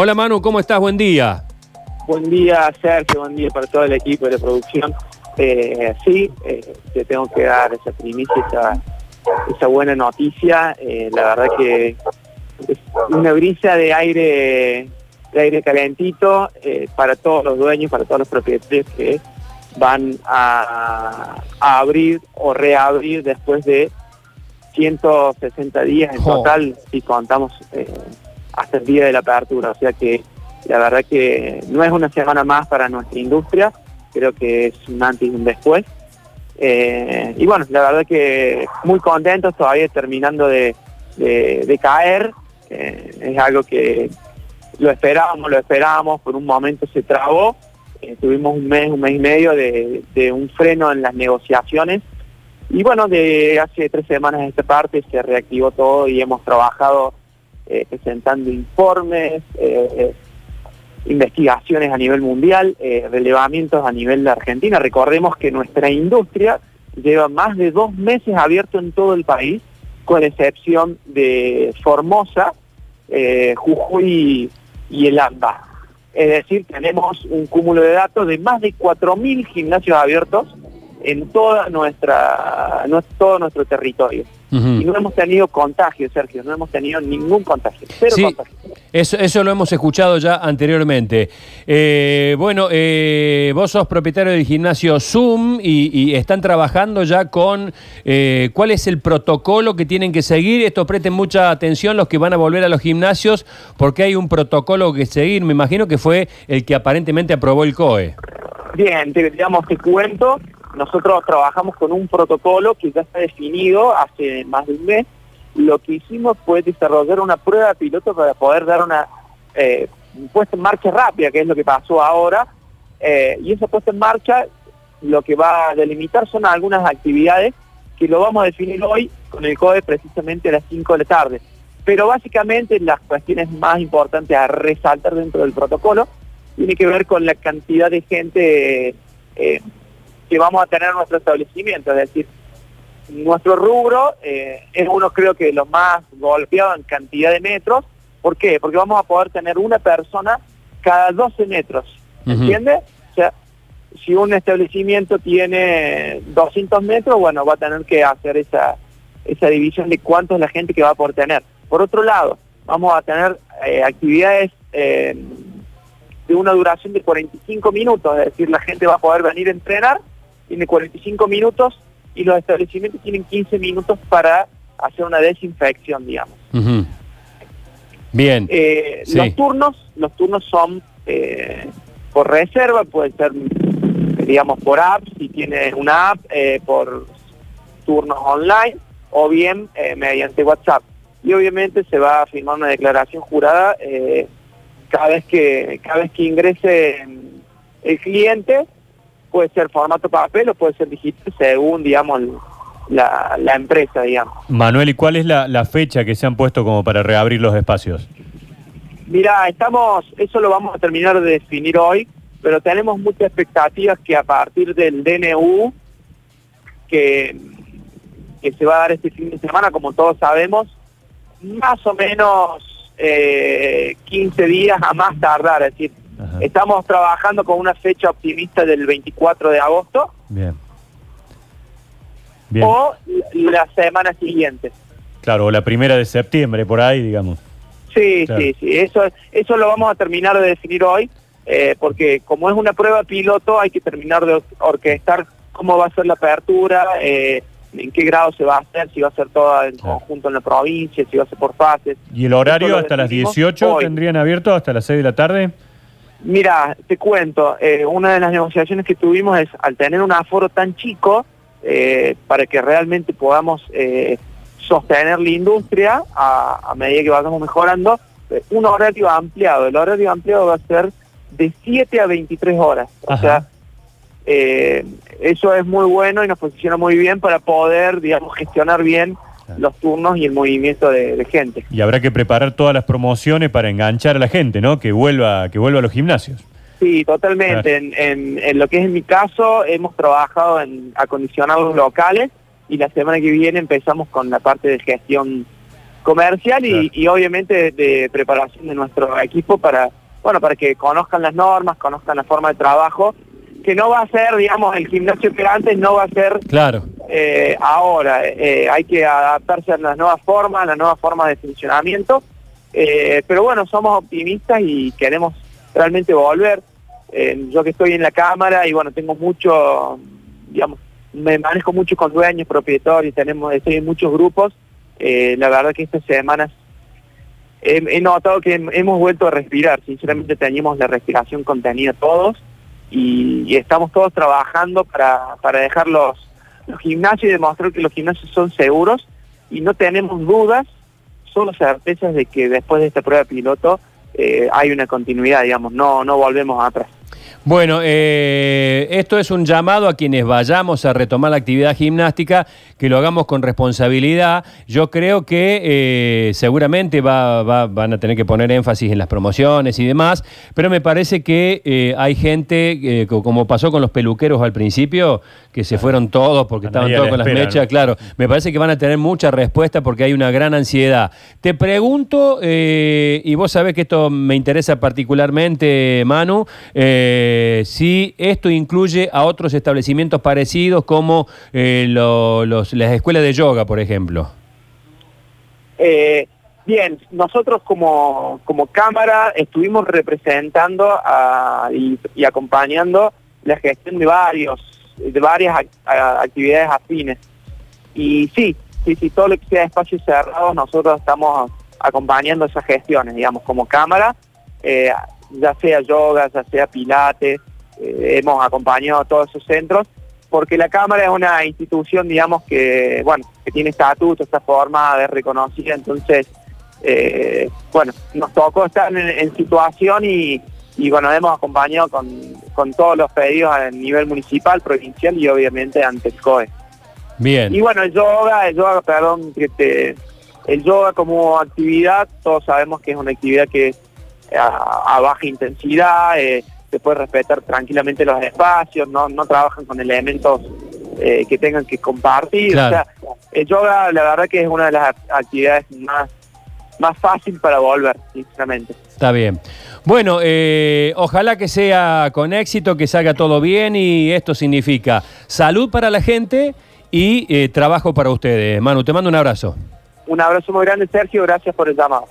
Hola Manu, ¿cómo estás? Buen día. Buen día, Sergio, buen día para todo el equipo de producción. Eh, sí, eh, te tengo que dar esa primicia, esa, esa buena noticia. Eh, la verdad que es una brisa de aire, de aire calentito para todos los dueños, para todos los propietarios que van a, a abrir o reabrir después de 160 días en Jo. total, si contamos hasta el día de la apertura. O sea que la verdad que no es una semana más para nuestra industria, creo que es un antes y un después. Eh, y bueno, la verdad que muy contentos, todavía terminando de, caer. Eh, es algo que lo esperábamos, lo esperábamos, por un momento se trabó. Eh, tuvimos un mes, un mes y medio de, de un freno en las negociaciones. Y bueno, de hace tres semanas a esta parte se reactivó todo y hemos trabajado eh, presentando informes, eh, eh, investigaciones a nivel mundial, relevamientos a nivel de Argentina. Recordemos que nuestra industria lleva más de dos meses abierto en todo el país, con excepción de Formosa, Jujuy y el AMBA. Es decir, tenemos un cúmulo de datos de más de 4.000 gimnasios abiertos en toda nuestra, no- todo nuestro territorio. Y no hemos tenido contagio, Sergio, no hemos tenido ningún contagio, cero Sí, contagio. eso, eso lo hemos escuchado ya anteriormente. Eh, bueno, eh, vos sos propietario del gimnasio Zoom y, y están trabajando ya con eh, cuál es el protocolo que tienen que seguir. Esto presten mucha atención los que van a volver a los gimnasios porque hay un protocolo que seguir. Me imagino que fue el que aparentemente aprobó el COE. Bien, te, digamos, te cuento, nosotros trabajamos con un protocolo que ya está definido hace más de un mes. Lo que hicimos fue desarrollar una prueba piloto para poder dar una eh, puesta en marcha rápida, que es lo que pasó ahora. Eh, y esa puesta en marcha lo que va a delimitar son algunas actividades que lo vamos a definir hoy con el COE precisamente a las 5 de la tarde. Pero básicamente las cuestiones más importantes a resaltar dentro del protocolo tiene que ver con la cantidad de gente eh, que vamos a tener en nuestro establecimiento, es decir, nuestro rubro eh, es uno creo que los más golpeados en cantidad de metros. ¿Por qué? Porque vamos a poder tener una persona cada 12 metros. ¿entiendes? O sea, si un establecimiento tiene 200 metros, bueno, va a tener que hacer esa, esa división de cuánto es la gente que va a poder tener. Por otro lado, vamos a tener eh, actividades eh, de una duración de 45 minutos, es decir, la gente va a poder venir a entrenar, tiene 45 minutos y los establecimientos tienen 15 minutos para hacer una desinfección, digamos. Bien. Eh, Sí. Los turnos, los turnos son eh, por reserva, puede ser, digamos, por app, si tiene una app, eh, por turnos online o bien mediante WhatsApp. Y obviamente se va a firmar una declaración jurada cada vez que cada vez que ingrese el cliente, puede ser formato papel o puede ser digital, según, digamos, la, la empresa, digamos. Manuel, ¿y cuál es la, la fecha que se han puesto como para reabrir los espacios? Mira, estamos, eso lo vamos a terminar de definir hoy, pero tenemos muchas expectativas que a partir del DNU, que, que se va a dar este fin de semana, como todos sabemos, más o menos eh, 15 días a más tardar, es decir, Ajá. estamos trabajando con una fecha optimista del 24 de agosto Bien. Bien. o la semana siguiente. Claro, o la primera de septiembre, por ahí, digamos. Sí, Claro. sí, sí, eso, eso lo vamos a terminar de definir hoy, eh, porque como es una prueba piloto hay que terminar de or- orquestar cómo va a ser la apertura, eh, en qué grado se va a hacer, si va a ser toda en Claro. conjunto en la provincia, si va a ser por fases. ¿Y el horario hasta las definimos 18 hoy. tendrían abierto hasta las 6 de la tarde? Mira, te cuento, eh, una de las negociaciones que tuvimos es, al tener un aforo tan chico, eh, para que realmente podamos eh, sostener la industria a, a medida que vayamos mejorando, un horario ampliado. El horario ampliado va a ser de 7 a 23 horas. O Ajá. sea, eso es muy bueno y nos posiciona muy bien para poder, digamos, gestionar bien Claro. los turnos y el movimiento de, de gente. Y habrá que preparar todas las promociones para enganchar a la gente, ¿no? Que vuelva, que vuelva a los gimnasios. Sí, totalmente. En, en- en lo que es en mi caso, hemos trabajado en acondicionar los locales y la semana que viene empezamos con la parte de gestión comercial y, y obviamente de, preparación de nuestro equipo para, bueno, para que conozcan las normas, conozcan la forma de trabajo, que no va a ser, digamos, el gimnasio que antes no va a ser Claro. Eh, ahora. Eh, hay que adaptarse a las nuevas formas, a las nuevas formas de funcionamiento. Eh, pero bueno, somos optimistas y queremos realmente volver. Yo que estoy en la cámara y bueno, tengo mucho, digamos, me manejo mucho con dueños, propietarios, tenemos, estoy en muchos grupos. La verdad que estas semanas he, notado que hem- hemos vuelto a respirar. Sinceramente teníamos la respiración contenida todos y, y estamos todos trabajando para, para dejar los, los gimnasios y que los gimnasios son seguros y no tenemos dudas, solo certezas de que después de esta prueba piloto eh, hay una continuidad, digamos, no, no volvemos atrás. Bueno, eh, esto es un llamado a quienes vayamos a retomar la actividad gimnástica, que lo hagamos con responsabilidad. Yo creo que eh, seguramente va- va- van a tener que poner énfasis en las promociones y demás, pero me parece que eh, hay gente, co- como pasó con los peluqueros al principio, que se fueron todos porque estaban todos con las mechas, ¿no? claro. Me parece que van a tener mucha respuesta porque hay una gran ansiedad. Te pregunto, y vos sabés que esto me interesa particularmente, Manu, eh, si esto incluye a otros establecimientos parecidos como eh, las escuelas de yoga, por ejemplo. Eh, bien, nosotros como, como Cámara estuvimos representando y, acompañando la gestión de varios de varias actividades afines. Y sí, sí, sí, todo lo que sea espacios cerrados, nosotros estamos acompañando esas gestiones, digamos, como Cámara, eh, ya sea yoga, ya sea pilates, eh, hemos acompañado a todos esos centros porque la Cámara es una institución, digamos, que, bueno, que tiene estatuto, está formada, es reconocida, entonces, eh, bueno, nos tocó estar en, en situación y, y, bueno, hemos acompañado con, con todos los pedidos a nivel municipal, provincial y obviamente ante el COE. Bien. Y bueno, el yoga, el yoga, perdón, que te- el yoga como actividad, todos sabemos que es una actividad que es a, a baja intensidad, eh, se puede respetar tranquilamente los espacios, no, no trabajan con elementos eh, que tengan que compartir. Claro. O sea, el yoga, la verdad que es una de las act- actividades más, más fácil para volver, sinceramente. Está bien. Bueno, eh, ojalá que sea con éxito, que salga todo bien y esto significa salud para la gente y eh, trabajo para ustedes. Manu, te mando un abrazo. Un abrazo muy grande, Sergio, gracias por el llamado.